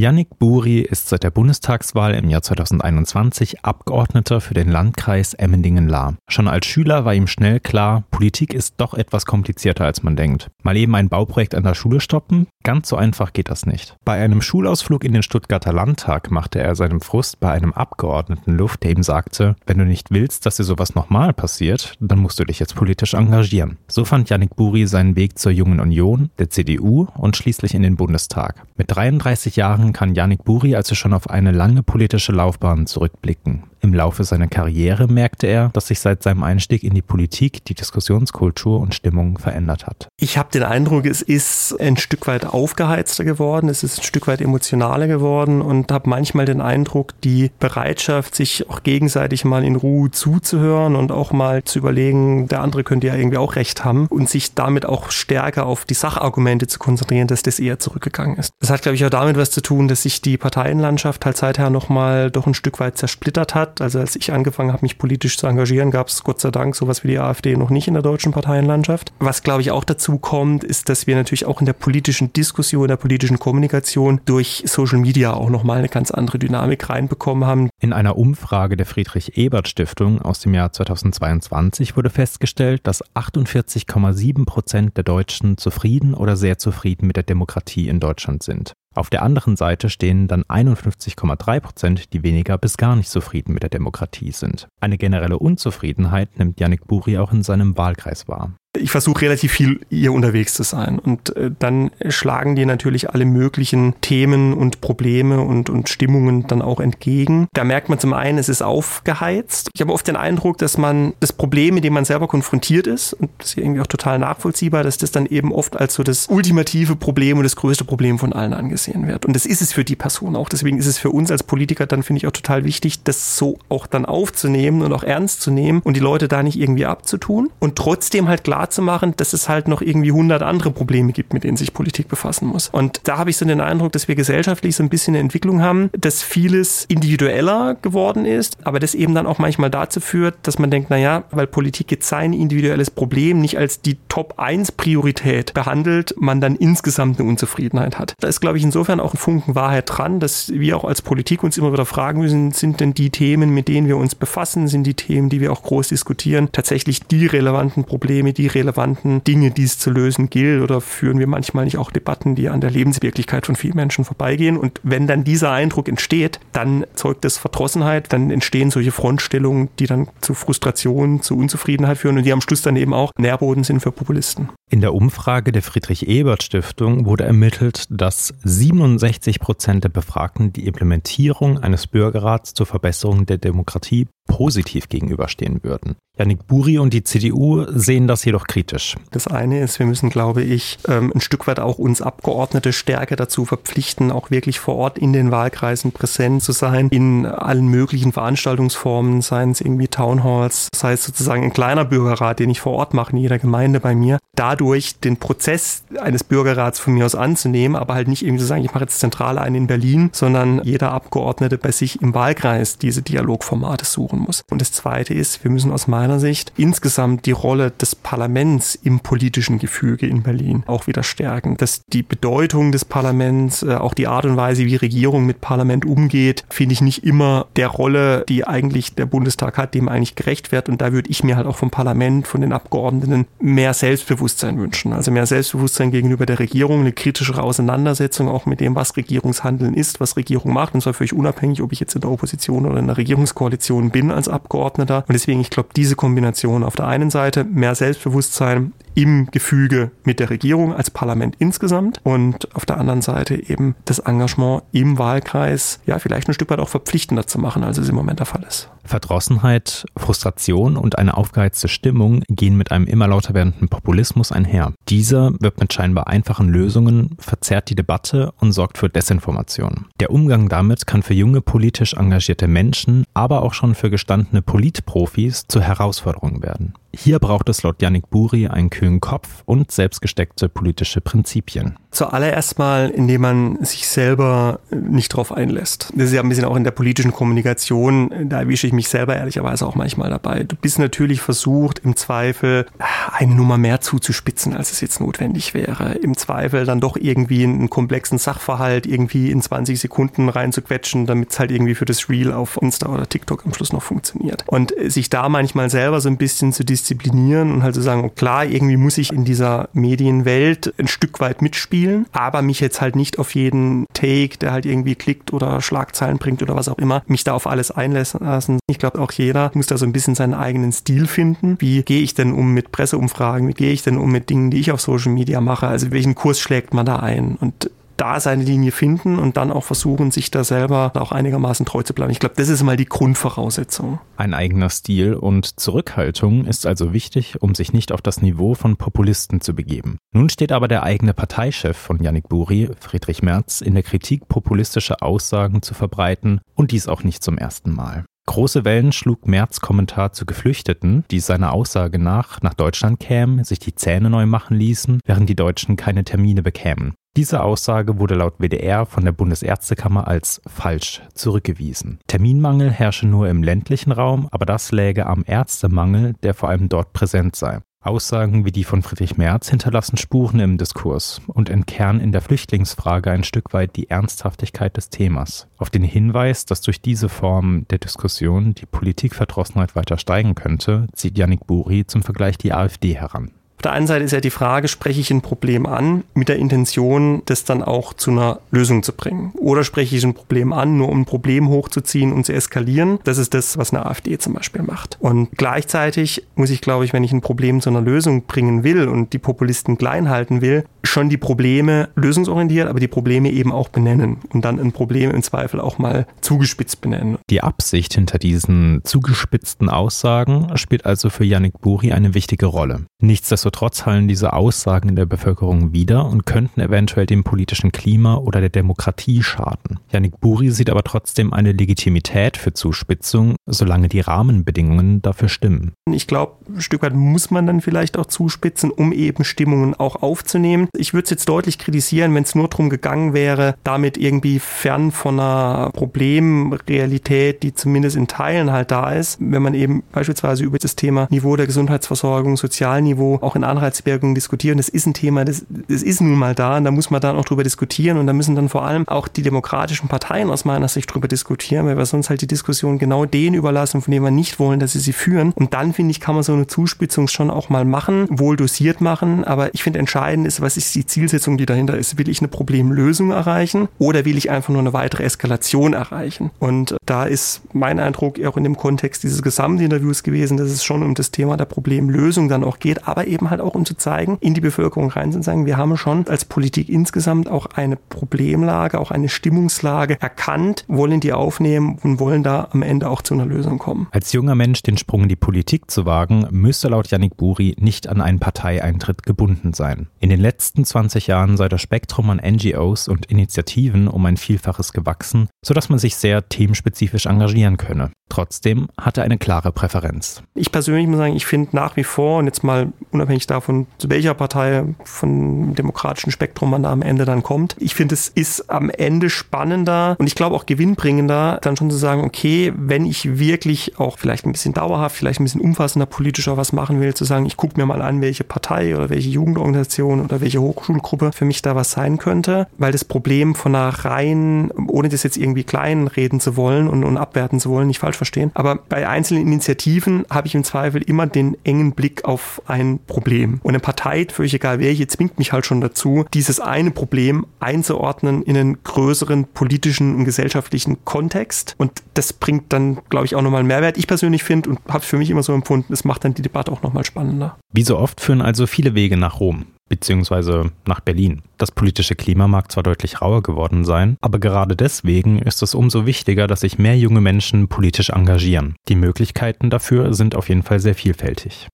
Yannick Buri ist seit der Bundestagswahl im Jahr 2021 Abgeordneter für den Landkreis Emmendingen-Lahr. Schon als Schüler war ihm schnell klar, Politik ist doch etwas komplizierter als man denkt. Mal eben ein Bauprojekt an der Schule stoppen? Ganz so einfach geht das nicht. Bei einem Schulausflug in den Stuttgarter Landtag machte er seinem Frust bei einem Abgeordneten Luft, der ihm sagte, wenn du nicht willst, dass dir sowas nochmal passiert, dann musst du dich jetzt politisch engagieren. So fand Yannick Buri seinen Weg zur Jungen Union, der CDU und schließlich in den Bundestag. Mit 33 Jahren Jahren kann Yannick Buri also schon auf eine lange politische Laufbahn zurückblicken. Im Laufe seiner Karriere merkte er, dass sich seit seinem Einstieg in die Politik die Diskussionskultur und Stimmung verändert hat. Ich habe den Eindruck, es ist ein Stück weit aufgeheizter geworden, es ist ein Stück weit emotionaler geworden und habe manchmal den Eindruck, die Bereitschaft, sich auch gegenseitig mal in Ruhe zuzuhören und auch mal zu überlegen, der andere könnte ja irgendwie auch recht haben und sich damit auch stärker auf die Sachargumente zu konzentrieren, dass das eher zurückgegangen ist. Das hat, glaube ich, auch damit was zu tun, dass sich die Parteienlandschaft halt seither nochmal doch ein Stück weit zersplittert hat hat. Also als ich angefangen habe, mich politisch zu engagieren, gab es Gott sei Dank sowas wie die AfD noch nicht in der deutschen Parteienlandschaft. Was, glaube ich, auch dazu kommt, ist, dass wir natürlich auch in der politischen Diskussion, in der politischen Kommunikation durch Social Media auch nochmal eine ganz andere Dynamik reinbekommen haben. In einer Umfrage der Friedrich-Ebert-Stiftung aus dem Jahr 2022 wurde festgestellt, dass 48,7 Prozent der Deutschen zufrieden oder sehr zufrieden mit der Demokratie in Deutschland sind. Auf der anderen Seite stehen dann 51,3 Prozent, die weniger bis gar nicht zufrieden mit der Demokratie sind. Eine generelle Unzufriedenheit nimmt Yannick Buri auch in seinem Wahlkreis wahr ich versuche relativ viel hier unterwegs zu sein. Und äh, dann schlagen dir natürlich alle möglichen Themen und Probleme und, und Stimmungen dann auch entgegen. Da merkt man zum einen, es ist aufgeheizt. Ich habe oft den Eindruck, dass man das Problem, mit dem man selber konfrontiert ist, und das ist irgendwie auch total nachvollziehbar, dass das dann eben oft als so das ultimative Problem und das größte Problem von allen angesehen wird. Und das ist es für die Person auch. Deswegen ist es für uns als Politiker dann, finde ich, auch total wichtig, das so auch dann aufzunehmen und auch ernst zu nehmen und die Leute da nicht irgendwie abzutun und trotzdem halt klar machen, dass es halt noch irgendwie hundert andere Probleme gibt, mit denen sich Politik befassen muss. Und da habe ich so den Eindruck, dass wir gesellschaftlich so ein bisschen eine Entwicklung haben, dass vieles individueller geworden ist, aber das eben dann auch manchmal dazu führt, dass man denkt, naja, weil Politik jetzt sein individuelles Problem nicht als die Top-1-Priorität behandelt, man dann insgesamt eine Unzufriedenheit hat. Da ist, glaube ich, insofern auch ein Funken Wahrheit dran, dass wir auch als Politik uns immer wieder fragen müssen, sind denn die Themen, mit denen wir uns befassen, sind die Themen, die wir auch groß diskutieren, tatsächlich die relevanten Probleme, die relevanten Dinge, die es zu lösen gilt oder führen wir manchmal nicht auch Debatten, die an der Lebenswirklichkeit von vielen Menschen vorbeigehen und wenn dann dieser Eindruck entsteht, dann zeugt das Verdrossenheit, dann entstehen solche Frontstellungen, die dann zu Frustration, zu Unzufriedenheit führen und die am Schluss dann eben auch Nährboden sind für Populisten. In der Umfrage der Friedrich-Ebert-Stiftung wurde ermittelt, dass 67 Prozent der Befragten die Implementierung eines Bürgerrats zur Verbesserung der Demokratie positiv gegenüberstehen würden. Janik Buri und die CDU sehen das jedoch kritisch. Das eine ist, wir müssen, glaube ich, ähm, ein Stück weit auch uns Abgeordnete stärker dazu verpflichten, auch wirklich vor Ort in den Wahlkreisen präsent zu sein, in allen möglichen Veranstaltungsformen, seien es irgendwie Townhalls, sei es sozusagen ein kleiner Bürgerrat, den ich vor Ort mache in jeder Gemeinde bei mir, dadurch den Prozess eines Bürgerrats von mir aus anzunehmen, aber halt nicht irgendwie zu sagen, ich mache jetzt zentral einen in Berlin, sondern jeder Abgeordnete bei sich im Wahlkreis diese Dialogformate suchen machen muss. Und das Zweite ist, wir müssen aus meiner Sicht insgesamt die Rolle des Parlaments im politischen Gefüge in Berlin auch wieder stärken. Dass die Bedeutung des Parlaments, äh, auch die Art und Weise, wie Regierung mit Parlament umgeht, finde ich nicht immer der Rolle, die eigentlich der Bundestag hat, dem eigentlich gerecht wird. Und da würde ich mir halt auch vom Parlament, von den Abgeordneten mehr Selbstbewusstsein wünschen. Also mehr Selbstbewusstsein gegenüber der Regierung, eine kritischere Auseinandersetzung auch mit dem, was Regierungshandeln ist, was Regierung macht. Und zwar völlig unabhängig, ob ich jetzt in der Opposition oder in der Regierungskoalition bin als Abgeordneter. Und deswegen, ich glaube, diese Kombination auf der einen Seite mehr Selbstbewusstsein im Gefüge mit der Regierung als Parlament insgesamt und auf der anderen Seite eben das Engagement im Wahlkreis, ja, vielleicht ein Stück weit auch verpflichtender zu machen, als es im Moment der Fall ist. Verdrossenheit, Frustration und eine aufgeheizte Stimmung gehen mit einem immer lauter werdenden Populismus einher. Dieser wirbt mit scheinbar einfachen Lösungen, verzerrt die Debatte und sorgt für Desinformation. Der Umgang damit kann für junge politisch engagierte Menschen, aber auch schon für gestandene Politprofis zur Herausforderung werden. Hier braucht es laut Yannick Buri einen kühlen Kopf und selbstgesteckte politische Prinzipien. Zuallererst mal, indem man sich selber nicht drauf einlässt. Das ist ja ein bisschen auch in der politischen Kommunikation, da erwische ich mich selber ehrlicherweise auch manchmal dabei. Du bist natürlich versucht, im Zweifel eine Nummer mehr zuzuspitzen, als es jetzt notwendig wäre. Im Zweifel dann doch irgendwie einen komplexen Sachverhalt irgendwie in 20 Sekunden reinzuquetschen, damit es halt irgendwie für das Reel auf Insta oder TikTok am Schluss noch funktioniert. Und sich da manchmal selber so ein bisschen zu disziplinieren und halt zu sagen, klar, irgendwie muss ich in dieser Medienwelt ein Stück weit mitspielen, aber mich jetzt halt nicht auf jeden Take, der halt irgendwie klickt oder Schlagzeilen bringt oder was auch immer, mich da auf alles einlassen. Ich glaube, auch jeder muss da so ein bisschen seinen eigenen Stil finden. Wie gehe ich denn um mit Presseumfragen? Wie gehe ich denn um mit Dingen, die ich auf Social Media mache? Also welchen Kurs schlägt man da ein? Und da seine Linie finden und dann auch versuchen, sich da selber auch einigermaßen treu zu bleiben. Ich glaube, das ist mal die Grundvoraussetzung. Ein eigener Stil und Zurückhaltung ist also wichtig, um sich nicht auf das Niveau von Populisten zu begeben. Nun steht aber der eigene Parteichef von Yannick Buri, Friedrich Merz, in der Kritik, populistische Aussagen zu verbreiten und dies auch nicht zum ersten Mal. Große Wellen schlug Merz Kommentar zu Geflüchteten, die seiner Aussage nach nach Deutschland kämen, sich die Zähne neu machen ließen, während die Deutschen keine Termine bekämen. Diese Aussage wurde laut WDR von der Bundesärztekammer als falsch zurückgewiesen. Terminmangel herrsche nur im ländlichen Raum, aber das läge am Ärztemangel, der vor allem dort präsent sei. Aussagen wie die von Friedrich Merz hinterlassen Spuren im Diskurs und entkernen in der Flüchtlingsfrage ein Stück weit die Ernsthaftigkeit des Themas. Auf den Hinweis, dass durch diese Form der Diskussion die Politikverdrossenheit weiter steigen könnte, zieht Yannick Buri zum Vergleich die AfD heran. Auf der einen Seite ist ja die Frage, spreche ich ein Problem an mit der Intention, das dann auch zu einer Lösung zu bringen? Oder spreche ich ein Problem an, nur um ein Problem hochzuziehen und zu eskalieren? Das ist das, was eine AfD zum Beispiel macht. Und gleichzeitig muss ich, glaube ich, wenn ich ein Problem zu einer Lösung bringen will und die Populisten klein halten will, schon die Probleme lösungsorientiert, aber die Probleme eben auch benennen und dann ein Problem im Zweifel auch mal zugespitzt benennen. Die Absicht hinter diesen zugespitzten Aussagen spielt also für Yannick Buri eine wichtige Rolle. Nichtsdestotrotz hallen diese Aussagen in der Bevölkerung wieder und könnten eventuell dem politischen Klima oder der Demokratie schaden. Yannick Buri sieht aber trotzdem eine Legitimität für Zuspitzung, solange die Rahmenbedingungen dafür stimmen. Ich glaube, ein Stück weit muss man dann vielleicht auch zuspitzen, um eben Stimmungen auch aufzunehmen. Ich würde es jetzt deutlich kritisieren, wenn es nur darum gegangen wäre, damit irgendwie fern von einer Problemrealität, die zumindest in Teilen halt da ist, wenn man eben beispielsweise über das Thema Niveau der Gesundheitsversorgung, Sozialniveau auch in Anreizwirkungen diskutieren. Das ist ein Thema, das, das ist nun mal da und da muss man dann auch drüber diskutieren und da müssen dann vor allem auch die demokratischen Parteien aus meiner Sicht drüber diskutieren, weil wir sonst halt die Diskussion genau denen überlassen, von denen wir nicht wollen, dass sie sie führen. Und dann finde ich, kann man so eine Zuspitzung schon auch mal machen, wohl dosiert machen. Aber ich finde entscheidend ist, was ist die Zielsetzung, die dahinter ist. Will ich eine Problemlösung erreichen oder will ich einfach nur eine weitere Eskalation erreichen? Und da ist mein Eindruck auch in dem Kontext dieses Gesamtinterviews gewesen, dass es schon um das Thema der Problemlösung dann auch geht, aber eben halt auch um zu zeigen, in die Bevölkerung rein zu sagen, wir haben schon als Politik insgesamt auch eine Problemlage, auch eine Stimmungslage erkannt, wollen die aufnehmen und wollen da am Ende auch zu einer Lösung kommen. Als junger Mensch den Sprung in die Politik zu wagen, müsste laut Yannick Buri nicht an einen Parteieintritt gebunden sein. In den letzten 20 Jahren sei das Spektrum an NGOs und Initiativen um ein Vielfaches gewachsen, sodass man sich sehr themenspezifisch engagieren könne. Trotzdem hat er eine klare Präferenz. Ich persönlich muss sagen, ich finde nach wie vor, und jetzt mal unabhängig davon, zu welcher Partei von demokratischen Spektrum man da am Ende dann kommt, ich finde, es ist am Ende spannender und ich glaube auch gewinnbringender, dann schon zu sagen, okay, wenn ich wirklich auch vielleicht ein bisschen dauerhaft, vielleicht ein bisschen umfassender politischer was machen will, zu sagen, ich gucke mir mal an, welche Partei oder welche Jugendorganisation oder welche Hochschulgruppe für mich da was sein könnte, weil das Problem von einer rein, ohne das jetzt irgendwie klein reden zu wollen und, und abwerten zu wollen, nicht falsch verstehen. Aber bei einzelnen Initiativen habe ich im Zweifel immer den engen Blick auf ein Problem. Und eine Partei, völlig egal welche, zwingt mich halt schon dazu, dieses eine Problem einzuordnen in einen größeren politischen und gesellschaftlichen Kontext. Und das bringt dann, glaube ich, auch nochmal einen Mehrwert. Ich persönlich finde und habe es für mich immer so empfunden, es macht dann die Debatte auch nochmal spannender. Wie so oft führen also viele Wege nach Rom beziehungsweise nach Berlin. Das politische Klima mag zwar deutlich rauer geworden sein, aber gerade deswegen ist es umso wichtiger, dass sich mehr junge Menschen politisch engagieren. Die Möglichkeiten dafür sind auf jeden Fall sehr vielfältig.